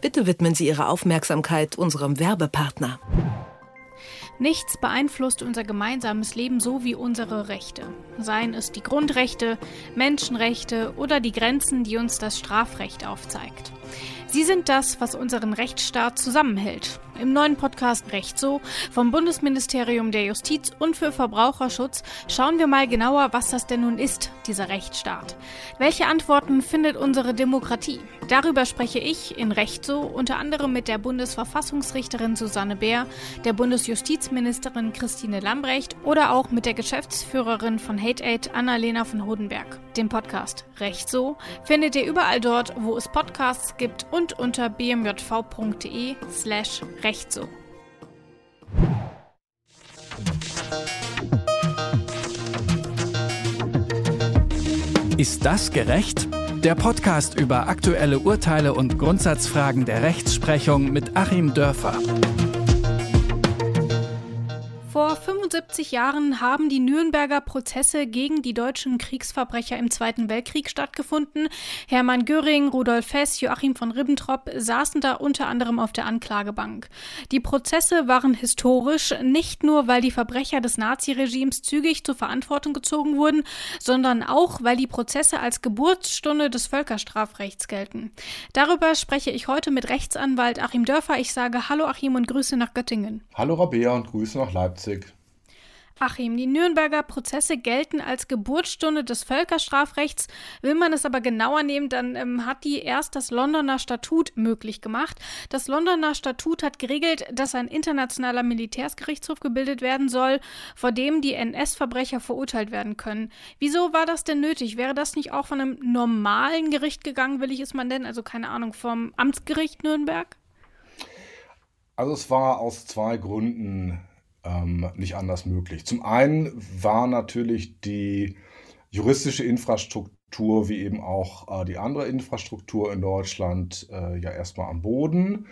Bitte widmen Sie Ihre Aufmerksamkeit unserem Werbepartner. Nichts beeinflusst unser gemeinsames Leben so wie unsere Rechte. Seien es die Grundrechte, Menschenrechte oder die Grenzen, die uns das Strafrecht aufzeigt. Sie sind das, was unseren Rechtsstaat zusammenhält. Im neuen Podcast Recht so vom Bundesministerium der Justiz und für Verbraucherschutz schauen wir mal genauer, was das denn nun ist, dieser Rechtsstaat. Welche Antworten findet unsere Demokratie? Darüber spreche ich in Recht so unter anderem mit der Bundesverfassungsrichterin Susanne Bär, der Bundesjustizministerin Christine Lambrecht oder auch mit der Geschäftsführerin von Hate Aid Annalena von Hodenberg. Den Podcast Recht so findet ihr überall dort, wo es Podcasts gibt und unter bmjv.de slash recht recht so. Ist das gerecht? Der Podcast über aktuelle Urteile und Grundsatzfragen der Rechtsprechung mit Achim Dörfer. 75 Jahren haben die Nürnberger Prozesse gegen die deutschen Kriegsverbrecher im Zweiten Weltkrieg stattgefunden. Hermann Göring, Rudolf Hess, Joachim von Ribbentrop saßen da unter anderem auf der Anklagebank. Die Prozesse waren historisch, nicht nur weil die Verbrecher des Naziregimes zügig zur Verantwortung gezogen wurden, sondern auch weil die Prozesse als Geburtsstunde des Völkerstrafrechts gelten. Darüber spreche ich heute mit Rechtsanwalt Achim Dörfer. Ich sage Hallo Achim und Grüße nach Göttingen. Hallo Rabea und Grüße nach Leipzig. Achim, die Nürnberger Prozesse gelten als Geburtsstunde des Völkerstrafrechts. Will man es aber genauer nehmen, dann ähm, hat die erst das Londoner Statut möglich gemacht. Das Londoner Statut hat geregelt, dass ein internationaler Militärsgerichtshof gebildet werden soll, vor dem die NS-Verbrecher verurteilt werden können. Wieso war das denn nötig? Wäre das nicht auch von einem normalen Gericht gegangen, will ich es mal nennen? Also keine Ahnung, vom Amtsgericht Nürnberg? Also es war aus zwei Gründen ähm, nicht anders möglich. Zum einen war natürlich die juristische Infrastruktur wie eben auch äh, die andere Infrastruktur in Deutschland äh, ja erstmal am Boden.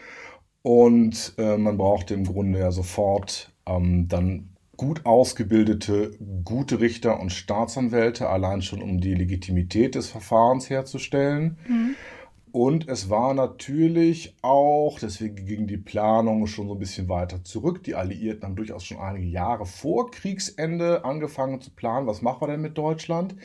Und äh, man brauchte im Grunde ja sofort ähm, dann gut ausgebildete, gute Richter und Staatsanwälte, allein schon um die Legitimität des Verfahrens herzustellen. Mhm. Und es war natürlich auch, deswegen ging die Planung schon so ein bisschen weiter zurück. Die Alliierten haben durchaus schon einige Jahre vor Kriegsende angefangen zu planen, was machen wir denn mit Deutschland,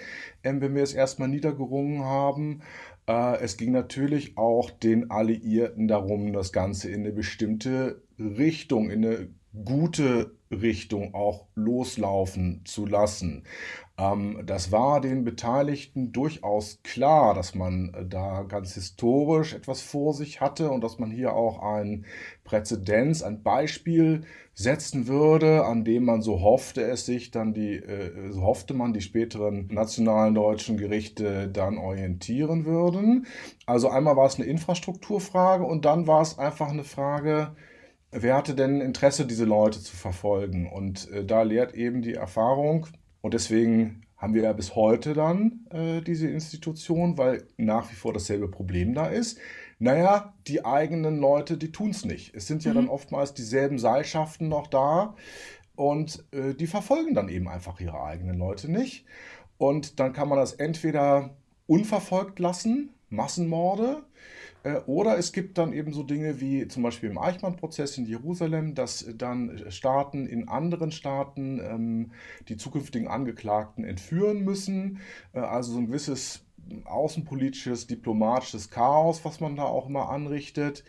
ähm, wenn wir es erstmal niedergerungen haben. Äh, es ging natürlich auch den Alliierten darum, das Ganze in eine bestimmte Richtung, in eine gute Richtung auch loslaufen zu lassen. Ähm, das war den Beteiligten durchaus klar, dass man äh, da ganz historisch etwas vor sich hatte und dass man hier auch ein Präzedenz, ein Beispiel setzen würde, an dem man so hoffte es sich dann die, äh, so hoffte man die späteren nationalen deutschen Gerichte dann orientieren würden. Also einmal war es eine Infrastrukturfrage und dann war es einfach eine Frage, wer hatte denn Interesse, diese Leute zu verfolgen? Und äh, da lehrt eben die Erfahrung, und deswegen haben wir ja bis heute dann äh, diese Institution, weil nach wie vor dasselbe Problem da ist. Naja, die eigenen Leute, die tun es nicht. Es sind ja mhm. dann oftmals dieselben Seilschaften noch da und äh, die verfolgen dann eben einfach ihre eigenen Leute nicht. Und dann kann man das entweder unverfolgt lassen, Massenmorde, oder es gibt dann eben so Dinge wie zum Beispiel im Eichmann-Prozess in Jerusalem, dass dann Staaten in anderen Staaten ähm, die zukünftigen Angeklagten entführen müssen. Äh, also so ein gewisses außenpolitisches, diplomatisches Chaos, was man da auch immer anrichtet.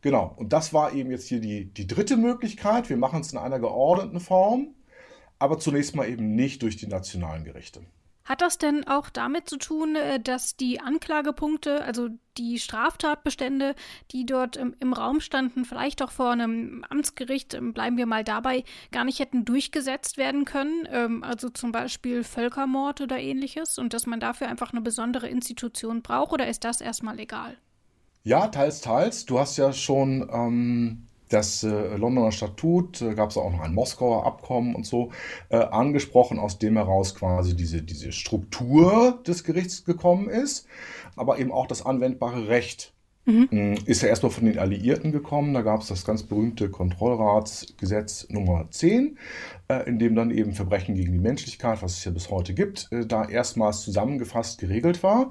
Genau, und das war eben jetzt hier die, die dritte Möglichkeit. Wir machen es in einer geordneten Form, aber zunächst mal eben nicht durch die nationalen Gerichte. Hat das denn auch damit zu tun, äh, dass die Anklagepunkte, also die Straftatbestände, die dort im, Raum standen, vielleicht auch vor einem Amtsgericht, ähm, bleiben wir mal dabei, gar nicht hätten durchgesetzt werden können? Ähm, also zum Beispiel Völkermord oder ähnliches und dass man dafür einfach eine besondere Institution braucht oder ist das erstmal egal? Ja, teils, teils. Du hast ja schon ähm, das äh, Londoner Statut, äh, gab es auch noch ein Moskauer Abkommen und so, äh, angesprochen, aus dem heraus quasi diese, diese Struktur des Gerichts gekommen ist, aber eben auch das anwendbare Recht. Mhm. Mm, ist ja erstmal von den Alliierten gekommen. Da gab es das ganz berühmte Kontrollratsgesetz Nummer 10, äh, in dem dann eben Verbrechen gegen die Menschlichkeit, was es ja bis heute gibt, äh, da erstmals zusammengefasst geregelt war.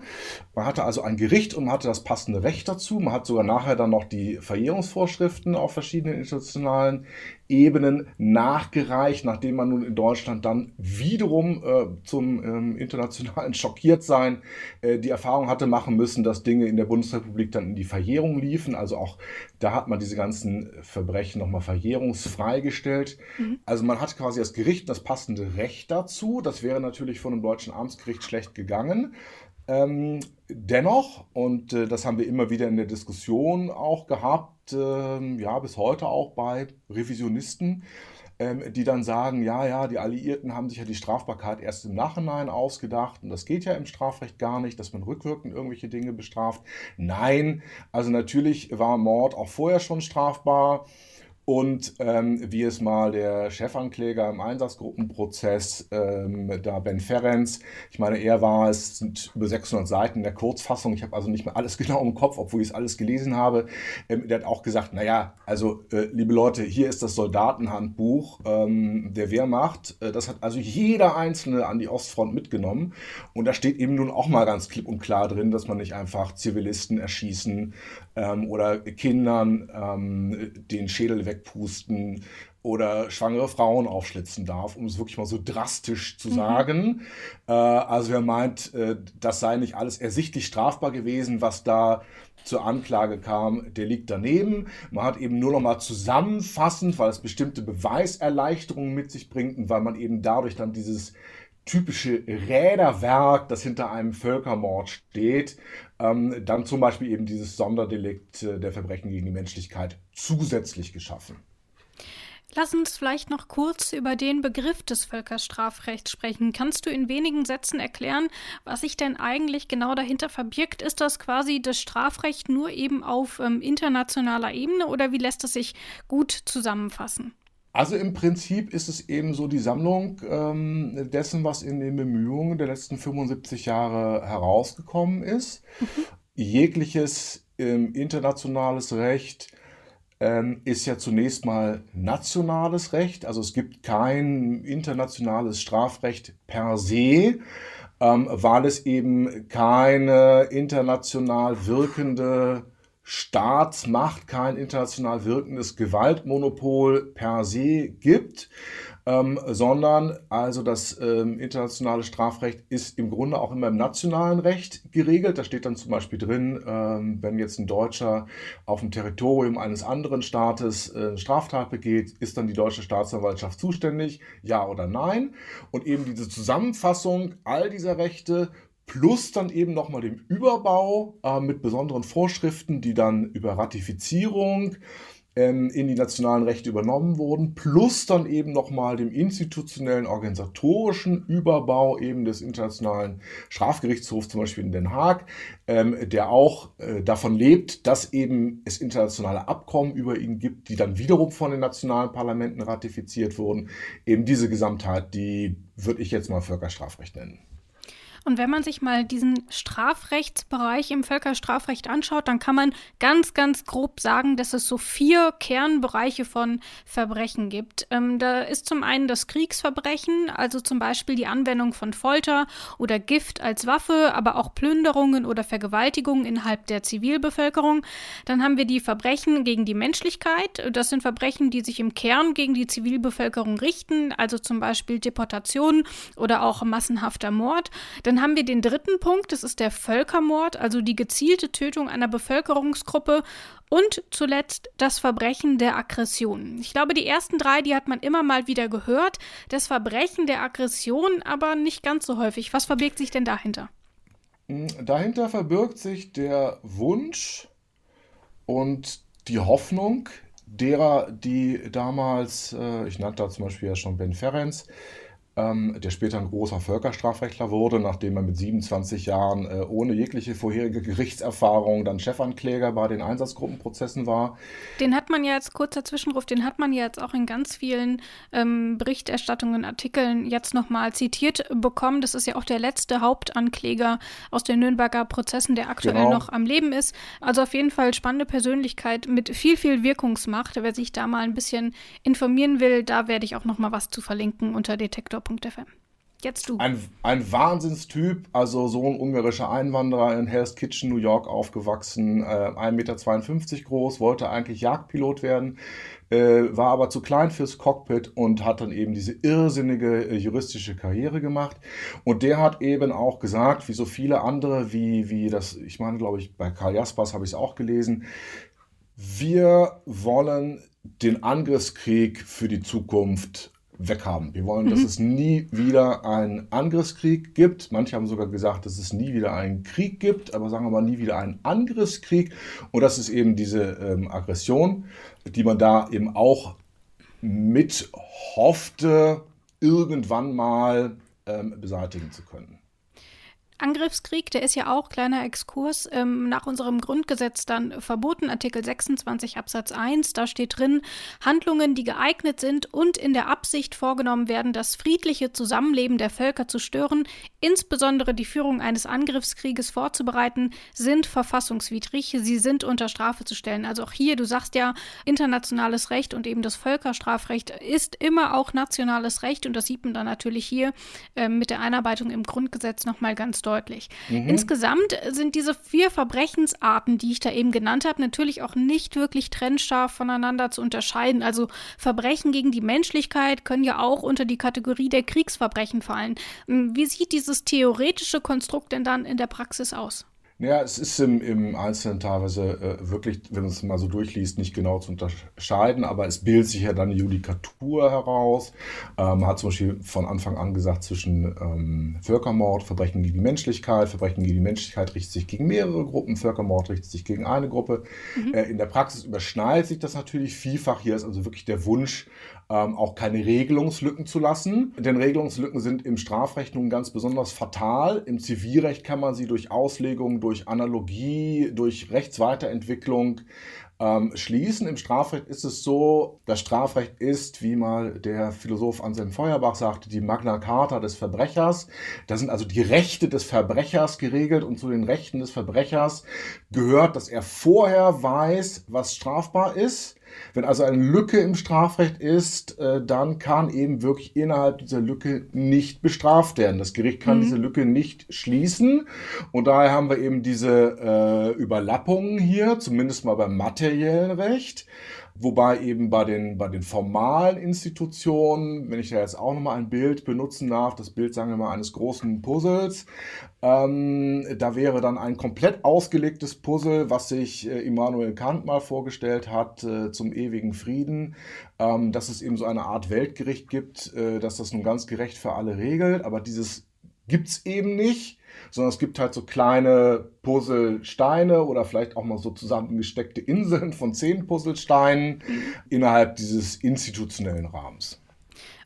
Man hatte also ein Gericht und man hatte das passende Recht dazu. Man hat sogar nachher dann noch die Verjährungsvorschriften auf verschiedenen internationalen Ebenen nachgereicht, nachdem man nun in Deutschland dann wiederum äh, zum ähm, internationalen Schockiertsein äh, die Erfahrung hatte machen müssen, dass Dinge in der Bundesrepublik dann in die Verjährung liefen. Also auch da hat man diese ganzen Verbrechen nochmal verjährungsfrei gestellt. Mhm. Also man hat quasi das Gericht das passende Recht dazu. Das wäre natürlich von einem deutschen Amtsgericht schlecht gegangen. Ähm, dennoch, und äh, das haben wir immer wieder in der Diskussion auch gehabt, äh, ja, bis heute auch bei Revisionisten, äh, die dann sagen, ja, ja, die Alliierten haben sich ja die Strafbarkeit erst im Nachhinein ausgedacht und das geht ja im Strafrecht gar nicht, dass man rückwirkend irgendwelche Dinge bestraft. Nein, also natürlich war Mord auch vorher schon strafbar. Und ähm, wie es mal der Chefankläger im Einsatzgruppenprozess, ähm, da Ben Ferenc, ich meine, er war, es sind über 600 Seiten in der Kurzfassung, ich habe also nicht mehr alles genau im Kopf, obwohl ich es alles gelesen habe, ähm, der hat auch gesagt, naja, also äh, liebe Leute, hier ist das Soldatenhandbuch ähm, der Wehrmacht, äh, das hat also jeder Einzelne an die Ostfront mitgenommen. Und da steht eben nun auch mal ganz klipp und klar drin, dass man nicht einfach Zivilisten erschießen ähm, oder Kindern ähm, den Schädel wegpusten oder schwangere Frauen aufschlitzen darf, um es wirklich mal so drastisch zu mhm. sagen. Äh, also wer meint, äh, das sei nicht alles ersichtlich strafbar gewesen, was da zur Anklage kam, der liegt daneben. Man hat eben nur noch mal zusammenfassend, weil es bestimmte Beweiserleichterungen mit sich bringt und weil man eben dadurch dann dieses typische Räderwerk, das hinter einem Völkermord steht, ähm, dann zum Beispiel eben dieses Sonderdelikt äh, der Verbrechen gegen die Menschlichkeit zusätzlich geschaffen. Lass uns vielleicht noch kurz über den Begriff des Völkerstrafrechts sprechen. Kannst du in wenigen Sätzen erklären, was sich denn eigentlich genau dahinter verbirgt? Ist das quasi das Strafrecht nur eben auf ähm, internationaler Ebene oder wie lässt es sich gut zusammenfassen? Also im Prinzip ist es eben so die Sammlung ähm, dessen, was in den Bemühungen der letzten 75 Jahre herausgekommen ist. Mhm. Jegliches ähm, internationales Recht ist ja zunächst mal nationales Recht. Also es gibt kein internationales Strafrecht per se, ähm, weil es eben keine international wirkende Staatsmacht kein international wirkendes Gewaltmonopol per se gibt, ähm, sondern also das ähm, internationale Strafrecht ist im Grunde auch immer im nationalen Recht geregelt. Da steht dann zum Beispiel drin, ähm, wenn jetzt ein Deutscher auf dem Territorium eines anderen Staates äh, Straftat begeht, ist dann die deutsche Staatsanwaltschaft zuständig, ja oder nein? Und eben diese Zusammenfassung all dieser Rechte plus dann eben nochmal dem Überbau äh, mit besonderen Vorschriften, die dann über Ratifizierung ähm, in die nationalen Rechte übernommen wurden, plus dann eben nochmal dem institutionellen, organisatorischen Überbau eben des Internationalen Strafgerichtshofs, zum Beispiel in Den Haag, ähm, der auch äh, davon lebt, dass eben es internationale Abkommen über ihn gibt, die dann wiederum von den nationalen Parlamenten ratifiziert wurden. Eben diese Gesamtheit, die würde ich jetzt mal Völkerstrafrecht nennen. Und wenn man sich mal diesen Strafrechtsbereich im Völkerstrafrecht anschaut, dann kann man ganz, ganz grob sagen, dass es so vier Kernbereiche von Verbrechen gibt. Ähm, da ist zum einen das Kriegsverbrechen, also zum Beispiel die Anwendung von Folter oder Gift als Waffe, aber auch Plünderungen oder Vergewaltigungen innerhalb der Zivilbevölkerung. Dann haben wir die Verbrechen gegen die Menschlichkeit. Das sind Verbrechen, die sich im Kern gegen die Zivilbevölkerung richten, also zum Beispiel Deportation oder auch massenhafter Mord. Dann dann haben wir den dritten Punkt, das ist der Völkermord, also die gezielte Tötung einer Bevölkerungsgruppe. Und zuletzt das Verbrechen der Aggression. Ich glaube, die ersten drei, die hat man immer mal wieder gehört. Das Verbrechen der Aggression aber nicht ganz so häufig. Was verbirgt sich denn dahinter? Hm, dahinter verbirgt sich der Wunsch und die Hoffnung derer, die damals, äh, ich nannte da zum Beispiel ja schon Ben Ferenc, der später ein großer Völkerstrafrechtler wurde, nachdem er mit 27 Jahren äh, ohne jegliche vorherige Gerichtserfahrung dann Chefankläger bei den Einsatzgruppenprozessen war. Den hat man ja als kurzer Zwischenruf, den hat man ja jetzt auch in ganz vielen ähm, Berichterstattungen, Artikeln jetzt nochmal zitiert bekommen. Das ist ja auch der letzte Hauptankläger aus den Nürnberger Prozessen, der aktuell genau. noch am Leben ist. Also auf jeden Fall spannende Persönlichkeit mit viel, viel Wirkungsmacht. Wer sich da mal ein bisschen informieren will, da werde ich auch nochmal was zu verlinken unter Detektor Detektor.fm. Jetzt du. Ein, ein Wahnsinnstyp, also so ein ungarischer Einwanderer in Hell's Kitchen, New York aufgewachsen, äh, 1,52 Meter groß, wollte eigentlich Jagdpilot werden, äh, war aber zu klein fürs Cockpit und hat dann eben diese irrsinnige äh, juristische Karriere gemacht. Und der hat eben auch gesagt, wie so viele andere, wie, wie das, ich meine, glaube ich, bei Karl Jaspers habe ich es auch gelesen, wir wollen den Angriffskrieg für die Zukunft weghaben. Wir wollen, mhm. dass es nie wieder einen Angriffskrieg gibt. Manche haben sogar gesagt, dass es nie wieder einen Krieg gibt, aber sagen wir mal nie wieder einen Angriffskrieg. Und das ist eben diese ähm, Aggression, die man da eben auch mit hoffte, irgendwann mal ähm, beseitigen zu können. Angriffskrieg, der ist ja auch, kleiner Exkurs, ähm, nach unserem Grundgesetz dann verboten, Artikel 26 Absatz 1, da steht drin, Handlungen, die geeignet sind und in der Absicht vorgenommen werden, das friedliche Zusammenleben der Völker zu stören, insbesondere die Führung eines Angriffskrieges vorzubereiten, sind verfassungswidrig, sie sind unter Strafe zu stellen. Also auch hier, du sagst ja, internationales Recht und eben das Völkerstrafrecht ist immer auch nationales Recht und das sieht man dann natürlich hier äh, mit der Einarbeitung im Grundgesetz nochmal ganz deutlich deutlich. Mhm. Insgesamt sind diese vier Verbrechensarten, die ich da eben genannt habe, natürlich auch nicht wirklich trennscharf voneinander zu unterscheiden. Also Verbrechen gegen die Menschlichkeit können ja auch unter die Kategorie der Kriegsverbrechen fallen. Wie sieht dieses theoretische Konstrukt denn dann in der Praxis aus? Ja, es ist im, im Einzelnen teilweise äh, wirklich, wenn man es mal so durchliest, nicht genau zu unterscheiden, aber es bildet sich ja dann eine Judikatur heraus. Ähm, man hat zum Beispiel von Anfang an gesagt, zwischen ähm, Völkermord, Verbrechen gegen die Menschlichkeit, Verbrechen gegen die Menschlichkeit richtet sich gegen mehrere Gruppen, Völkermord richtet sich gegen eine Gruppe. Mhm. Äh, in der Praxis überschneidet sich das natürlich vielfach. Hier ist also wirklich der Wunsch, ähm, auch keine Regelungslücken zu lassen. Denn Regelungslücken sind im Strafrecht nun ganz besonders fatal. Im Zivilrecht kann man sie durch Auslegung, durch Analogie, durch Rechtsweiterentwicklung ähm, schließen. Im Strafrecht ist es so, das Strafrecht ist, wie mal der Philosoph Anselm Feuerbach sagte, die Magna Carta des Verbrechers. Da sind also die Rechte des Verbrechers geregelt und zu den Rechten des Verbrechers gehört, dass er vorher weiß, was strafbar ist wenn also eine Lücke im Strafrecht ist, äh, dann kann eben wirklich innerhalb dieser Lücke nicht bestraft werden. Das Gericht kann mhm. diese Lücke nicht schließen. Und daher haben wir eben diese äh, Überlappungen hier, zumindest mal beim materiellen Recht. Wobei eben bei den, bei den formalen Institutionen, wenn ich da jetzt auch nochmal ein Bild benutzen darf, das Bild, sagen wir mal, eines großen Puzzles, ähm, da wäre dann ein komplett ausgelegtes Puzzle, was sich äh, Immanuel Kant mal vorgestellt hat äh, zum ewigen Frieden, ähm, dass es eben so eine Art Weltgericht gibt, äh, dass das nun ganz gerecht für alle regelt, aber dieses gibt es eben nicht sondern es gibt halt so kleine Puzzlesteine oder vielleicht auch mal so zusammengesteckte Inseln von zehn Puzzlesteinen mhm. innerhalb dieses institutionellen Rahmens.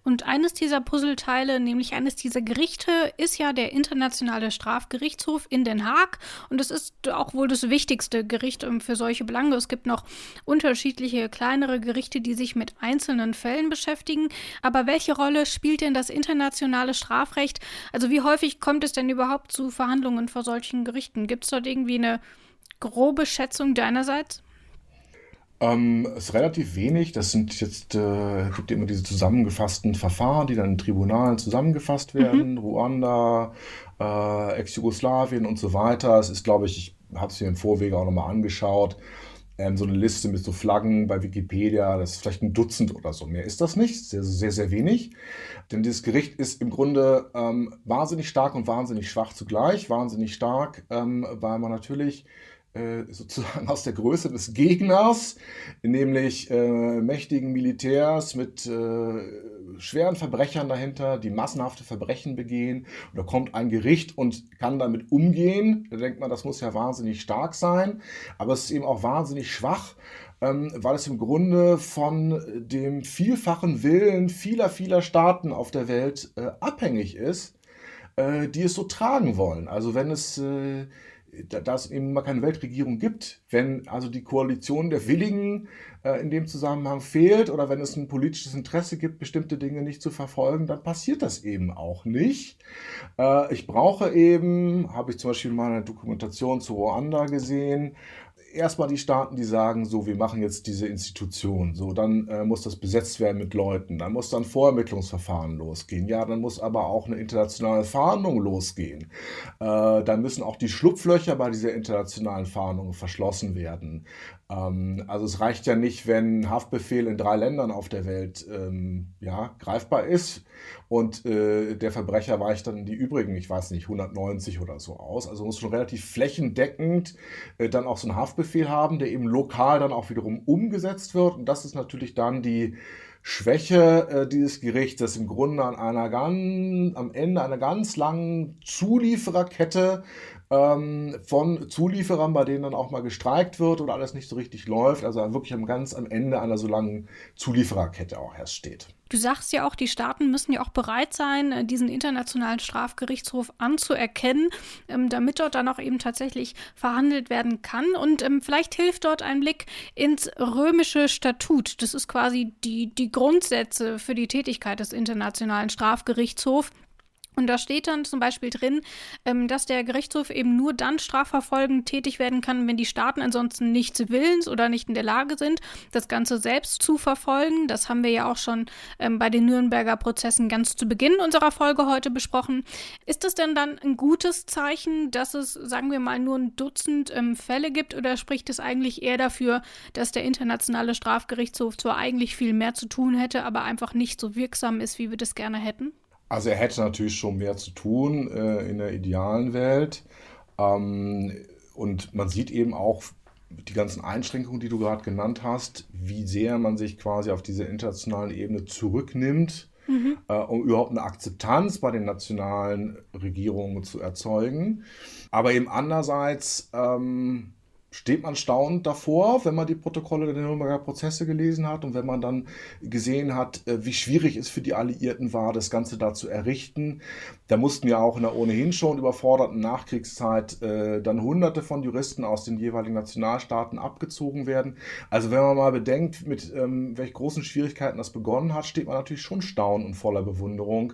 Und eines dieser Puzzleteile, nämlich eines dieser Gerichte, ist ja der Internationale Strafgerichtshof in Den Haag. Und es ist auch wohl das wichtigste Gericht ähm, für solche Belange. Es gibt noch unterschiedliche kleinere Gerichte, die sich mit einzelnen Fällen beschäftigen. Aber welche Rolle spielt denn das internationale Strafrecht? Also wie häufig kommt es denn überhaupt zu Verhandlungen vor solchen Gerichten? Gibt es dort irgendwie eine grobe Schätzung deinerseits? Ähm, ist relativ wenig. Das sind jetzt, äh, gibt immer diese zusammengefassten Verfahren, die dann in Tribunalen zusammengefasst mhm. werden. Mhm. Ruanda, äh, Ex-Jugoslawien und so weiter. Es ist, glaube ich, ich habe es mir im Vorwege auch nochmal angeschaut, ähm, so eine Liste mit so Flaggen bei Wikipedia. Das ist vielleicht ein Dutzend oder so. Mehr ist das nicht. Sehr, sehr, sehr wenig. Denn dieses Gericht ist im Grunde ähm, wahnsinnig stark und wahnsinnig schwach zugleich. Wahnsinnig stark, ähm, weil man natürlich sozusagen aus der Größe des Gegners, nämlich äh, mächtigen Militärs mit äh, schweren Verbrechern dahinter, die massenhafte Verbrechen begehen. Und da kommt ein Gericht und kann damit umgehen. Da denkt man, das muss ja wahnsinnig stark sein, aber es ist eben auch wahnsinnig schwach, ähm, weil es im Grunde von dem vielfachen Willen vieler, vieler Staaten auf der Welt äh, abhängig ist, äh, die es so tragen wollen. Also wenn es äh, da es eben mal keine Weltregierung gibt, wenn also die Koalition der Willigen äh, in dem Zusammenhang fehlt oder wenn es ein politisches Interesse gibt, bestimmte Dinge nicht zu verfolgen, dann passiert das eben auch nicht. Äh, ich brauche eben, habe ich zum Beispiel in meiner Dokumentation zu Ruanda gesehen, erstmal die Staaten, die sagen, so, wir machen jetzt diese Institution, so, dann äh, muss das besetzt werden mit Leuten, dann muss dann Vorermittlungsverfahren losgehen, ja, dann muss aber auch eine internationale Fahndung losgehen, äh, dann müssen auch die Schlupflöcher bei dieser internationalen Fahndung verschlossen werden. Ähm, also es reicht ja nicht, wenn ein Haftbefehl in drei Ländern auf der Welt ähm, ja, greifbar ist und äh, der Verbrecher weicht dann die übrigen, ich weiß nicht, 190 oder so aus. Also muss schon relativ flächendeckend äh, dann auch so einen Haftbefehl haben, der eben lokal dann auch wiederum umgesetzt wird. Und das ist natürlich dann die Schwäche äh, dieses Gerichts, das im Grunde an einer ganz, am Ende einer ganz langen Zuliefererkette ähm, von Zulieferern, bei denen dann auch mal gestreikt wird oder alles nicht so richtig läuft. Also wirklich am ganz am Ende einer so langen Zuliefererkette auch erst steht. Du sagst ja auch, die Staaten müssen ja auch bereit sein, äh, diesen internationalen Strafgerichtshof anzuerkennen, ähm, damit dort dann auch eben tatsächlich verhandelt werden kann. Und ähm, vielleicht hilft dort ein Blick ins römische Statut. Das ist quasi die, die Grundsätze für die Tätigkeit des Internationalen Strafgerichtshofs. Und da steht dann zum Beispiel drin, ähm, dass der Gerichtshof eben nur dann strafverfolgend tätig werden kann, wenn die Staaten ansonsten nichts willens oder nicht in der Lage sind, das Ganze selbst zu verfolgen. Das haben wir ja auch schon ähm, bei den Nürnberger Prozessen ganz zu Beginn unserer Folge heute besprochen. Ist das denn dann ein gutes Zeichen, dass es, sagen wir mal, nur ein Dutzend ähm, Fälle gibt oder spricht es eigentlich eher dafür, dass der internationale Strafgerichtshof zwar eigentlich viel mehr zu tun hätte, aber einfach nicht so wirksam ist, wie wir das gerne hätten? Also er hätte natürlich schon mehr zu tun äh, in der idealen Welt. Ähm, und man sieht eben auch die ganzen Einschränkungen, die du gerade genannt hast, wie sehr man sich quasi auf dieser internationalen Ebene zurücknimmt, mhm. äh, um überhaupt eine Akzeptanz bei den nationalen Regierungen zu erzeugen. Aber eben andererseits ähm, steht man staunend davor, wenn man die Protokolle der Nürnberger Prozesse gelesen hat und wenn man dann gesehen hat, äh, wie schwierig es für die Alliierten war, das Ganze da zu errichten. Da mussten ja auch in der ohnehin schon überforderten Nachkriegszeit äh, dann hunderte von Juristen aus den jeweiligen Nationalstaaten abgezogen werden. Also wenn man mal bedenkt, mit ähm, welch großen Schwierigkeiten das begonnen hat, steht man natürlich schon staunend und voller Bewunderung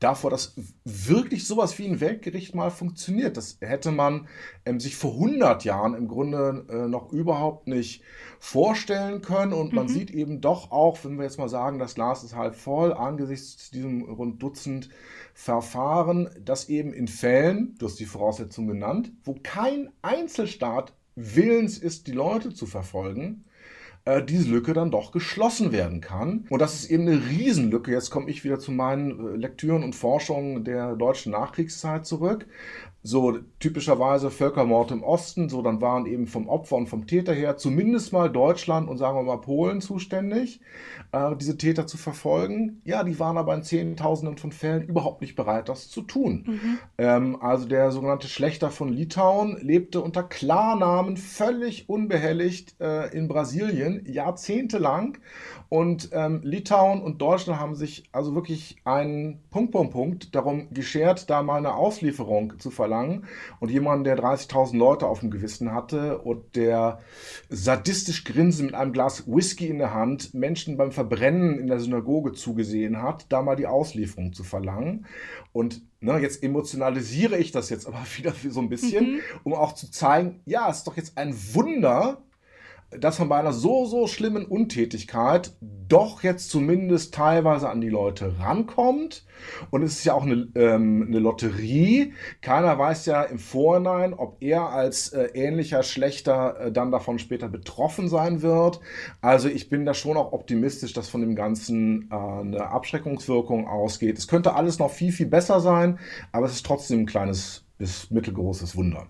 davor, dass wirklich sowas wie ein Weltgericht mal funktioniert. Das hätte man ähm, sich vor 100 Jahren im Grunde äh, noch überhaupt nicht vorstellen können. Und man mhm. sieht eben doch auch, wenn wir jetzt mal sagen, das Glas ist halb voll, angesichts diesem rund Dutzend Verfahren, dass eben in Fällen, du hast die Voraussetzung genannt, wo kein Einzelstaat willens ist, die Leute zu verfolgen, äh, diese Lücke dann doch geschlossen werden kann. Und das ist eben eine Riesenlücke. Jetzt komme ich wieder zu meinen äh, Lektüren und Forschungen der deutschen Nachkriegszeit zurück so typischerweise Völkermord im Osten, so dann waren eben vom Opfer und vom Täter her zumindest mal Deutschland und sagen wir mal Polen zuständig, äh, diese Täter zu verfolgen. Ja, die waren aber in Zehntausenden von Fällen überhaupt nicht bereit, das zu tun. Mhm. Ähm, also der sogenannte Schlechter von Litauen lebte unter Klarnamen völlig unbehelligt äh, in Brasilien, jahrzehntelang. Und ähm, Litauen und Deutschland haben sich also wirklich einen Punkt, Punkt, Punkt darum geschert, da mal eine Auslieferung zu verlangen verlangen. Und jemand, der 30.000 Leute auf dem Gewissen hatte und der sadistisch grinsend mit einem Glas Whisky in der Hand Menschen beim Verbrennen in der Synagoge zugesehen hat, da mal die Auslieferung zu verlangen. Und ne, jetzt emotionalisiere ich das jetzt aber wieder so ein bisschen, mhm. um auch zu zeigen, ja, es ist doch jetzt ein Wunder, dass man bei einer so, so schlimmen Untätigkeit doch jetzt zumindest teilweise an die Leute rankommt. Und es ist ja auch eine, ähm, eine Lotterie. Keiner weiß ja im Vorhinein, ob er als äh, ähnlicher Schlechter äh, dann davon später betroffen sein wird. Also ich bin da schon auch optimistisch, dass von dem Ganzen äh, eine Abschreckungswirkung ausgeht. Es könnte alles noch viel, viel besser sein, aber es ist trotzdem ein kleines bis mittelgroßes Wunder.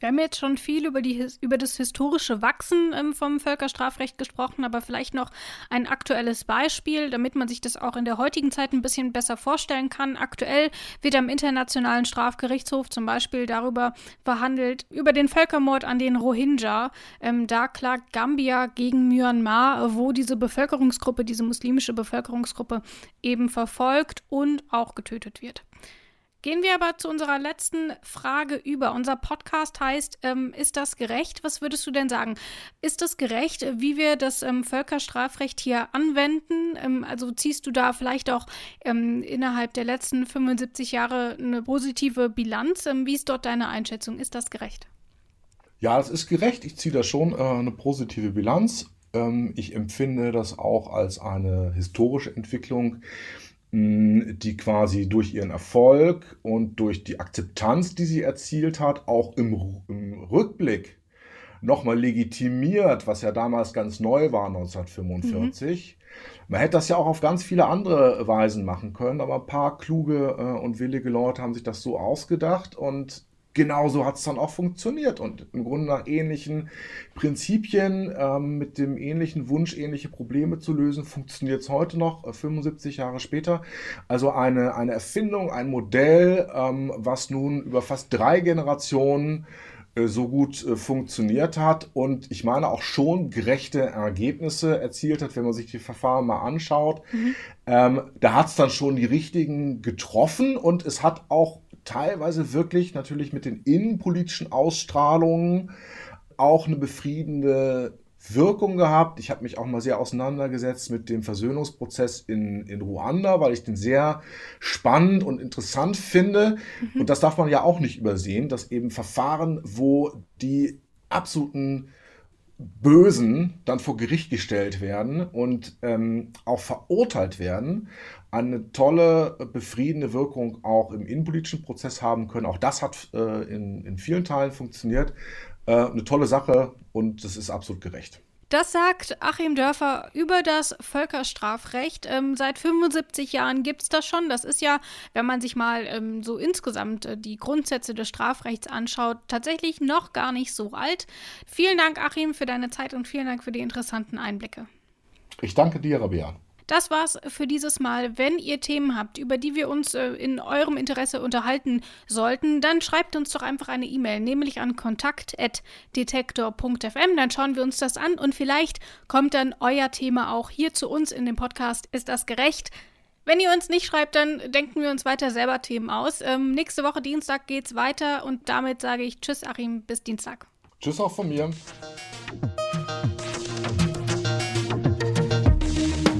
Wir haben jetzt schon viel über, die, über das historische Wachsen ähm, vom Völkerstrafrecht gesprochen, aber vielleicht noch ein aktuelles Beispiel, damit man sich das auch in der heutigen Zeit ein bisschen besser vorstellen kann. Aktuell wird am Internationalen Strafgerichtshof zum Beispiel darüber verhandelt, über den Völkermord an den Rohingya. Ähm, da klagt Gambia gegen Myanmar, wo diese Bevölkerungsgruppe, diese muslimische Bevölkerungsgruppe eben verfolgt und auch getötet wird. Gehen wir aber zu unserer letzten Frage über. Unser Podcast heißt, ähm, ist das gerecht? Was würdest du denn sagen? Ist das gerecht, wie wir das ähm, Völkerstrafrecht hier anwenden? Ähm, also ziehst du da vielleicht auch ähm, innerhalb der letzten 75 Jahre eine positive Bilanz? Ähm, wie ist dort deine Einschätzung? Ist das gerecht? Ja, es ist gerecht. Ich ziehe da schon äh, eine positive Bilanz. Ähm, ich empfinde das auch als eine historische Entwicklung die quasi durch ihren Erfolg und durch die Akzeptanz, die sie erzielt hat, auch im, im Rückblick nochmal legitimiert, was ja damals ganz neu war 1945. Mhm. Man hätte das ja auch auf ganz viele andere Weisen machen können, aber ein paar kluge äh, und willige Leute haben sich das so ausgedacht und genauso hat es dann auch funktioniert und im Grunde nach ähnlichen Prinzipien, ähm, mit dem ähnlichen Wunsch, ähnliche Probleme zu lösen, funktioniert es heute noch, äh, 75 Jahre später. Also eine, eine Erfindung, ein Modell, ähm, was nun über fast drei Generationen äh, so gut äh, funktioniert hat und ich meine auch schon gerechte Ergebnisse erzielt hat, wenn man sich die Verfahren mal anschaut. Mhm. Ähm, da hat es dann schon die richtigen getroffen und es hat auch teilweise wirklich natürlich mit den innenpolitischen Ausstrahlungen auch eine befriedende Wirkung gehabt. Ich habe mich auch mal sehr auseinandergesetzt mit dem Versöhnungsprozess in, in Ruanda, weil ich den sehr spannend und interessant finde. Mhm. Und das darf man ja auch nicht übersehen, dass eben Verfahren, wo die absoluten Bösen dann vor Gericht gestellt werden und ähm, auch verurteilt werden, eine tolle, befriedende Wirkung auch im innenpolitischen Prozess haben können. Auch das hat äh, in, in vielen Teilen funktioniert. Äh, eine tolle Sache und das ist absolut gerecht. Das sagt Achim Dörfer über das Völkerstrafrecht. Ähm, seit 75 Jahren gibt es das schon. Das ist ja, wenn man sich mal ähm, so insgesamt äh, die Grundsätze des Strafrechts anschaut, tatsächlich noch gar nicht so alt. Vielen Dank, Achim, für deine Zeit und vielen Dank für die interessanten Einblicke. Ich danke dir, Rabea. Das war's für dieses Mal. Wenn ihr Themen habt, über die wir uns äh, in eurem Interesse unterhalten sollten, dann schreibt uns doch einfach eine E-Mail, nämlich an kontakt.detektor.fm. Dann schauen wir uns das an und vielleicht kommt dann euer Thema auch hier zu uns in dem Podcast. Ist das gerecht? Wenn ihr uns nicht schreibt, dann denken wir uns weiter selber Themen aus. Ähm, nächste Woche Dienstag geht's weiter und damit sage ich Tschüss, Achim, bis Dienstag. Tschüss auch von mir.